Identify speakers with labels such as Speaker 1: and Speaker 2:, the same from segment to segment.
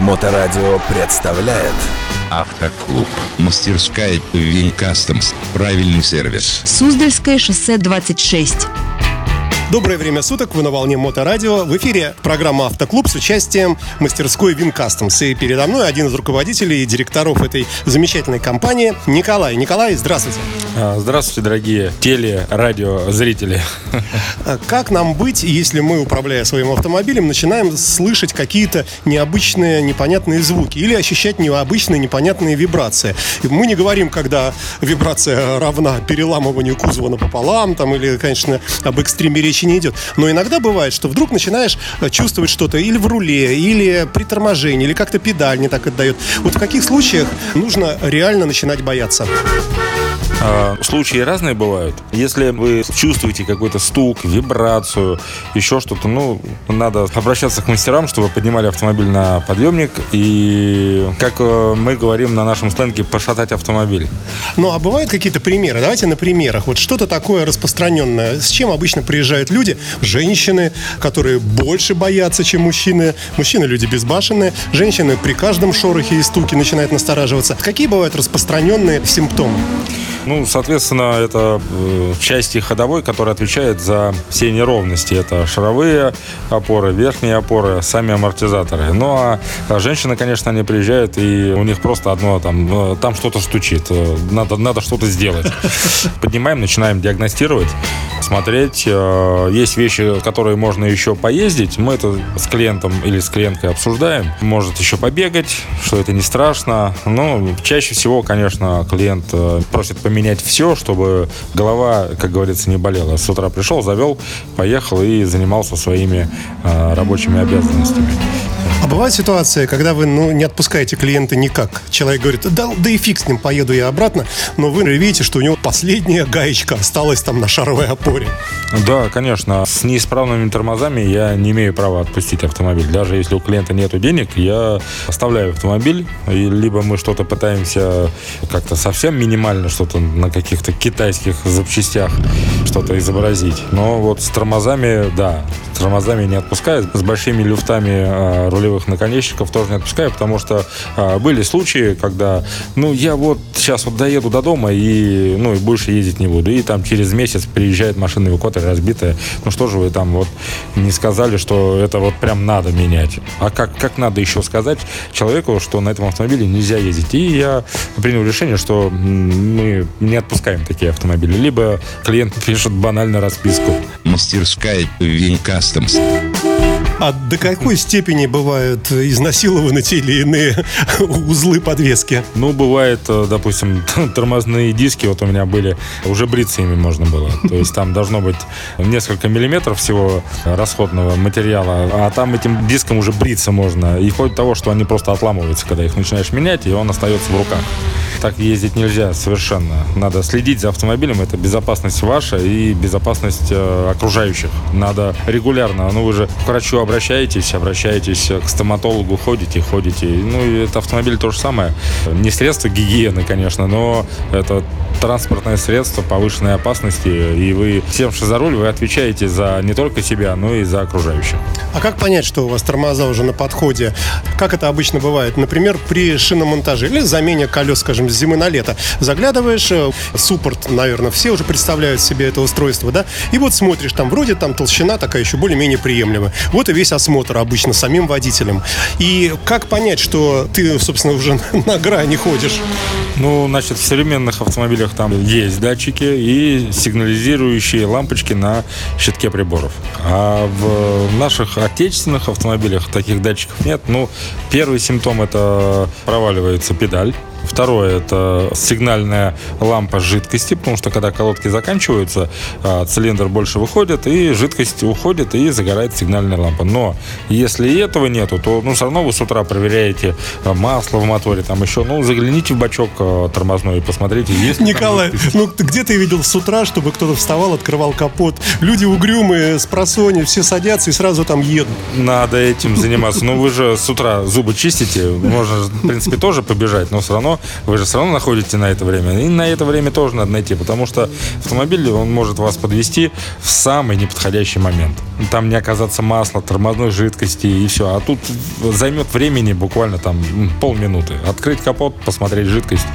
Speaker 1: Моторадио представляет
Speaker 2: Автоклуб. Мастерская ВИН Кастомс. Правильный сервис.
Speaker 3: Суздальское шоссе 26.
Speaker 4: Доброе время суток, вы на волне Моторадио. В эфире программа «Автоклуб» с участием мастерской Вин Customs. И передо мной один из руководителей и директоров этой замечательной компании Николай. Николай, здравствуйте.
Speaker 5: А, Здравствуйте, дорогие теле, радио, зрители.
Speaker 4: А Как нам быть, если мы, управляя своим автомобилем, начинаем слышать какие-то необычные, непонятные звуки или ощущать необычные, непонятные вибрации? Мы не говорим, когда вибрация равна переламыванию кузова напополам, там, или, конечно, об экстриме речи не идет. Но иногда бывает, что вдруг начинаешь э, чувствовать что-то или в руле, или при торможении, или как-то педаль не так отдает. Вот в каких случаях нужно реально начинать бояться?
Speaker 5: А, Случаи разные бывают. Если вы чувствуете какой-то стук, вибрацию, еще что-то, ну, надо обращаться к мастерам, чтобы поднимали автомобиль на подъемник и, как э, мы говорим на нашем сленге, пошатать автомобиль.
Speaker 4: Ну, а бывают какие-то примеры? Давайте на примерах. Вот что-то такое распространенное. С чем обычно приезжают люди? Женщины, которые больше боятся, чем мужчины. Мужчины люди безбашенные. Женщины при каждом шорохе и стуке начинают настораживаться. Какие бывают распространенные симптомы?
Speaker 5: Ну, соответственно, это э, части ходовой, которая отвечает за все неровности. Это шаровые опоры, верхние опоры, сами амортизаторы. Ну, а а женщины, конечно, они приезжают, и у них просто одно там, э, там что-то стучит. Э, Надо, надо что-то сделать. Поднимаем, начинаем диагностировать, смотреть. Э, Есть вещи, которые можно еще поездить. Мы это с клиентом или с клиенткой обсуждаем. Может еще побегать, что это не страшно. Но чаще всего, конечно, клиент э, просит поменять все, чтобы голова, как говорится, не болела. С утра пришел, завел, поехал и занимался своими э, рабочими обязанностями.
Speaker 4: А бывает ситуация, когда вы ну, не отпускаете клиента никак. Человек говорит, да, да и фиг с ним, поеду я обратно. Но вы видите, что у него последняя гаечка осталась там на шаровой опоре.
Speaker 5: Да, конечно. С неисправными тормозами я не имею права отпустить автомобиль. Даже если у клиента нет денег, я оставляю автомобиль. И либо мы что-то пытаемся как-то совсем минимально что-то на каких-то китайских запчастях что-то изобразить. Но вот с тормозами, да, с тормозами не отпускаю. С большими люфтами а, рулевых наконечников тоже не отпускаю, потому что а, были случаи, когда, ну, я вот сейчас вот доеду до дома и, ну, и больше ездить не буду. И там через месяц приезжает машина эвакуатор разбитая. Ну, что же вы там вот не сказали, что это вот прям надо менять? А как, как надо еще сказать человеку, что на этом автомобиле нельзя ездить? И я принял решение, что мы не отпускаем такие автомобили. Либо клиент пишет банально расписку.
Speaker 2: Мастерская ВИН Кастомс.
Speaker 4: А до какой степени бывают изнасилованы те или иные узлы подвески?
Speaker 5: Ну, бывает, э, допустим, тормозные диски вот у меня были, уже бриться ими можно было. То есть там должно быть несколько миллиметров всего расходного материала, а там этим диском уже бриться можно. И вплоть до того, что они просто отламываются, когда их начинаешь менять, и он остается в руках. Так ездить нельзя совершенно. Надо следить за автомобилем. Это безопасность ваша и безопасность э, окружающих. Надо регулярно. Ну, вы же к врачу обращаетесь, обращаетесь к стоматологу, ходите, ходите. Ну, и это автомобиль то же самое. Не средство гигиены, конечно, но это транспортное средство повышенной опасности. И вы, севши за руль, вы отвечаете за не только себя, но и за окружающих.
Speaker 4: А как понять, что у вас тормоза уже на подходе? Как это обычно бывает? Например, при шиномонтаже или замене колес, скажем, с зимы на лето. Заглядываешь, э, суппорт, наверное, все уже представляют себе это устройство, да? И вот смотришь, там вроде там толщина такая еще более-менее приемлемая. Вот и весь осмотр обычно самим водителем. И как понять, что ты, собственно, уже на грани ходишь?
Speaker 5: Ну, значит, в современных автомобилях там есть датчики и сигнализирующие лампочки на щитке приборов. А в наших отечественных автомобилях таких датчиков нет. Ну, первый симптом это проваливается педаль. Второе – это сигнальная лампа жидкости, потому что когда колодки заканчиваются, а, цилиндр больше выходит, и жидкость уходит, и загорается сигнальная лампа. Но если и этого нету, то ну, все равно вы с утра проверяете а, масло в моторе, там еще, ну, загляните в бачок а, тормозной и посмотрите, есть
Speaker 4: Николай, ну где ты видел с утра, чтобы кто-то вставал, открывал капот? Люди угрюмые, с просони, все садятся и сразу там едут.
Speaker 5: Надо этим заниматься. Ну, вы же с утра зубы чистите, можно, в принципе, тоже побежать, но все равно вы же все равно находите на это время. И на это время тоже надо найти, потому что автомобиль, он может вас подвести в самый неподходящий момент. Там не оказаться масла, тормозной жидкости и все. А тут займет времени буквально там полминуты. Открыть капот, посмотреть жидкость,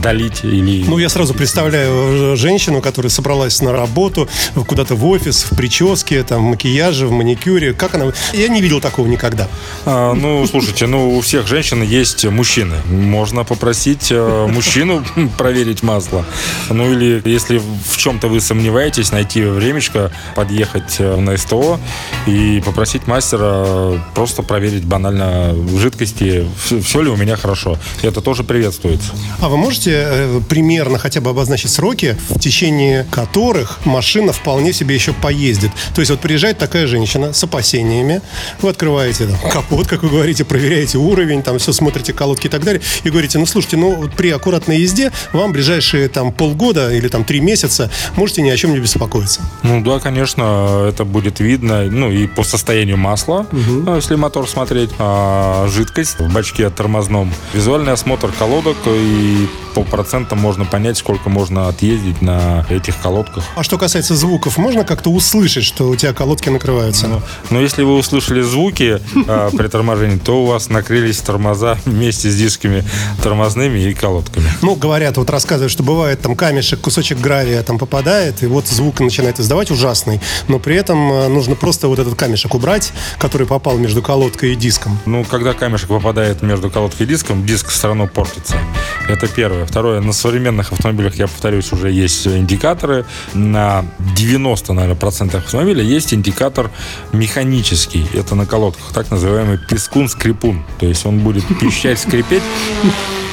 Speaker 5: долить или...
Speaker 4: Ну, я сразу представляю э, женщину, которая собралась на работу, куда-то в офис, в прическе, там, в макияже, в маникюре. Как она... Я не видел такого никогда.
Speaker 5: А, ну, слушайте, ну, у всех женщин есть мужчины. Можно попросить э, мужчину проверить масло. Ну, или если в чем-то вы сомневаетесь, найти времечко, подъехать э, на СТО и попросить мастера просто проверить банально жидкости, все ли у меня хорошо. Это тоже приветствуется.
Speaker 4: А вы можете э, примерно хотя бы обозначить сроки, в течение которых машина вполне себе еще поездит? То есть вот приезжает такая женщина с опасениями, вы открываете там, капот, как вы говорите, проверяете уровень, там все смотрите колодки и так далее, и говорите, ну слушайте, ну вот при аккуратной езде вам ближайшие там полгода или там три месяца можете ни о чем не беспокоиться.
Speaker 5: Ну да, конечно, это будет видно, ну и по состоянию масла, ну, если мотор смотреть, а жидкость в бачке тормозном, визуальный осмотр колодок и по процентам можно понять, сколько можно отъездить на этих колодках.
Speaker 4: А что касается звуков, можно как-то услышать, что у тебя колодки накрываются?
Speaker 5: Но, но если вы услышали звуки а, при торможении, то у вас накрылись тормоза вместе с дисками тормозными и колодками.
Speaker 4: Ну, говорят, вот рассказывают, что бывает там камешек, кусочек гравия там попадает, и вот звук начинает издавать ужасный, но при этом э, нужно просто вот этот камешек убрать, который попал между колодкой и диском.
Speaker 5: Ну, когда камешек попадает между колодкой и диском, диск все равно портится. Это первое. Второе, на современных автомобилях, я повторюсь, уже есть индикаторы. На 90, наверное, процентах автомобиля есть индикатор механический. Это на колодках, так называемый пескун-скрипун. То есть он будет пищать, скрипеть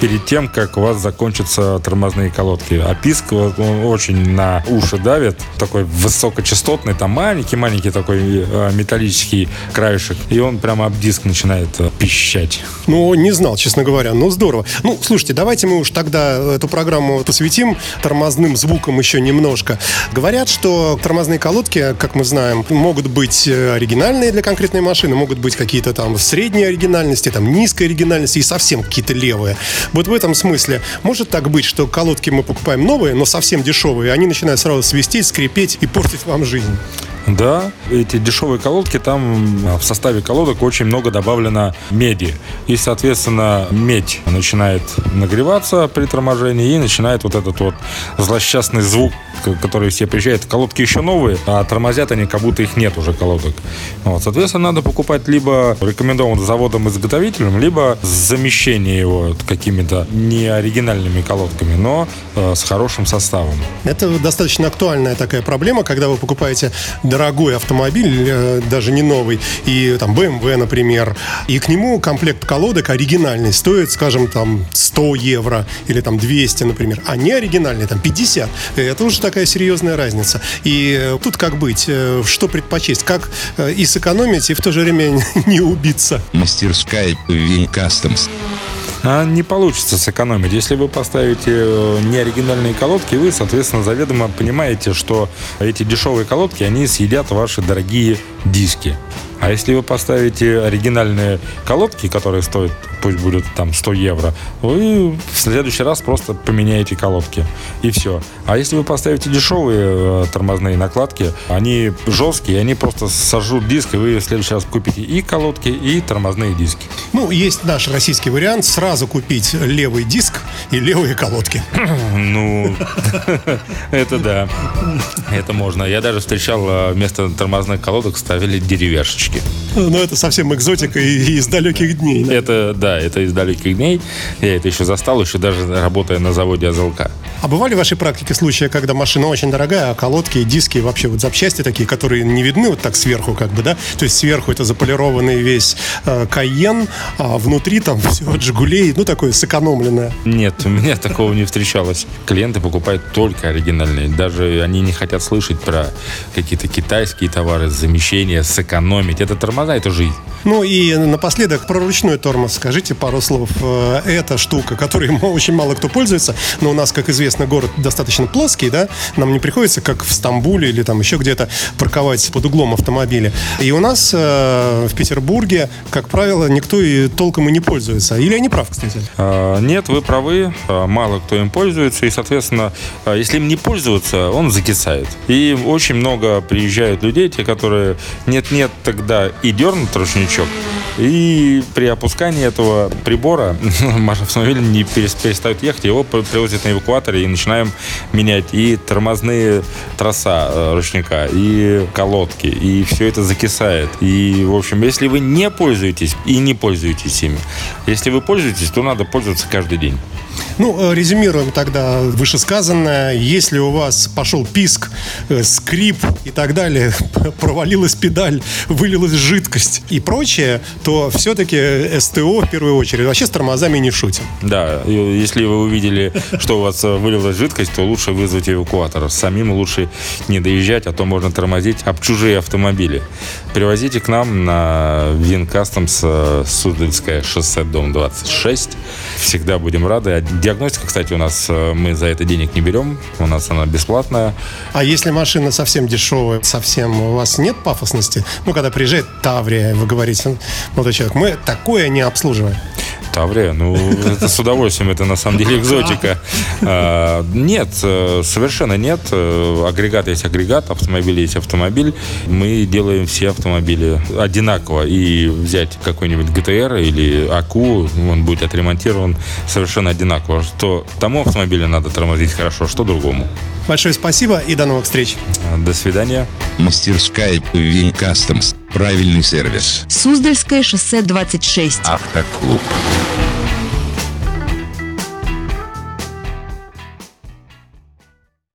Speaker 5: перед тем, как у вас закончатся тормозные колодки. А писк он очень на уши давит, такой высокочастотный, там маленький-маленький такой э, металлический краешек, и он прямо об диск начинает э, пищать.
Speaker 4: Ну, не знал, честно говоря. Ну, здорово. Ну, слушайте, давайте мы уж тогда эту программу посвятим тормозным звукам еще немножко. Говорят, что тормозные колодки, как мы знаем, могут быть э, оригинальные для конкретной машины, могут быть какие-то там средней оригинальности, там низкой оригинальности и совсем какие-то левые. Вот в этом смысле может так быть, что колодки мы покупаем новые, но совсем дешевые, они начинают сразу свистеть, скрипеть и портить вам жизнь.
Speaker 5: Да, эти дешевые колодки, там в составе колодок очень много добавлено меди. И, соответственно, медь начинает нагреваться при торможении и начинает вот этот вот злосчастный звук, который все приезжают. Колодки еще новые, а тормозят они, как будто их нет уже колодок. Вот, соответственно, надо покупать либо рекомендованным заводом-изготовителем, либо замещение его какими-то неоригинальными колодками, но э, с хорошим составом.
Speaker 4: Это достаточно актуальная такая проблема, когда вы покупаете дорогой автомобиль, э, даже не новый, и там BMW, например, и к нему комплект колодок оригинальный стоит, скажем, там 100 евро или там 200, например, а не оригинальный, там 50. Это уже такая серьезная разница. И э, тут как быть, э, что предпочесть, как и сэкономить, и в то же время не убиться.
Speaker 2: Мастерская Вин Customs.
Speaker 5: А не получится сэкономить. Если вы поставите э, неоригинальные колодки, вы, соответственно, заведомо понимаете, что эти дешевые колодки, они съедят ваши дорогие диски. А если вы поставите оригинальные колодки, которые стоят, пусть будет там 100 евро, вы в следующий раз просто поменяете колодки. И все. А если вы поставите дешевые э, тормозные накладки, они жесткие, они просто сожрут диск, и вы в следующий раз купите и колодки, и тормозные диски.
Speaker 4: Ну, есть наш российский вариант сразу купить левый диск и левые колодки.
Speaker 5: Ну, это да. Это можно. Я даже встречал, э, вместо тормозных колодок ставили деревяшечки.
Speaker 4: Но это совсем экзотика и из далеких дней.
Speaker 5: Это, да, это из далеких дней. Я это еще застал, еще даже работая на заводе АЗЛК.
Speaker 4: А бывали в вашей практике случаи, когда машина очень дорогая, а колодки диски, вообще вот запчасти такие, которые не видны вот так сверху, как бы, да? То есть сверху это заполированный весь э, Кайен, а внутри там все от Жигулей, ну, такое сэкономленное.
Speaker 5: Нет, у меня такого не встречалось. Клиенты покупают только оригинальные. Даже они не хотят слышать про какие-то китайские товары, замещения, сэкономить. Это тормоза это жизнь.
Speaker 4: Ну и напоследок про ручной тормоз скажите пару слов. Э, эта штука, которой очень мало кто пользуется, но у нас, как известно, город достаточно плоский, да, нам не приходится, как в Стамбуле или там еще где-то, парковать под углом автомобиля. И у нас э, в Петербурге, как правило, никто и толком и не пользуется. Или я не прав, кстати?
Speaker 5: А, нет, вы правы. А, мало кто им пользуется. И, соответственно, если им не пользоваться, он закисает. И очень много приезжают людей, те, которые нет-нет, тогда и дернут ручничок. И при опускании этого прибора автомобиль не перестает ехать, его привозят на эвакуаторе и начинаем менять и тормозные троса э, ручника, и колодки, и все это закисает. И, в общем, если вы не пользуетесь и не пользуетесь ими, если вы пользуетесь, то надо пользоваться каждый день.
Speaker 4: Ну, э, резюмируем тогда вышесказанное. Если у вас пошел писк, э, скрип и так далее, провалилась педаль, вылилась жидкость и прочее, то все-таки СТО в первую очередь. Вообще с тормозами не шутим.
Speaker 5: Да, если вы увидели, что у вас э, вылилась жидкость, то лучше вызвать эвакуатор. Самим лучше не доезжать, а то можно тормозить об чужие автомобили. Привозите к нам на Вин Customs Суздальское шоссе, дом 26. Всегда будем рады Диагностика, кстати, у нас э, мы за это денег не берем, у нас она бесплатная.
Speaker 4: А если машина совсем дешевая, совсем у вас нет пафосности? Ну, когда приезжает Таврия, вы говорите, молодой человек, мы такое не обслуживаем.
Speaker 5: Таврия, ну, это с удовольствием, это на самом деле экзотика. А, нет, э, совершенно нет. Э, агрегат есть агрегат, автомобиль есть автомобиль. Мы делаем все автомобили одинаково. И взять какой-нибудь GTR или АКУ, он будет отремонтирован совершенно одинаково. Что тому автомобилю надо тормозить хорошо, что другому.
Speaker 4: Большое спасибо и до новых встреч.
Speaker 5: До свидания.
Speaker 2: Мастерская Вин Customs. Правильный сервис.
Speaker 3: Суздальское шоссе 26.
Speaker 2: Автоклуб.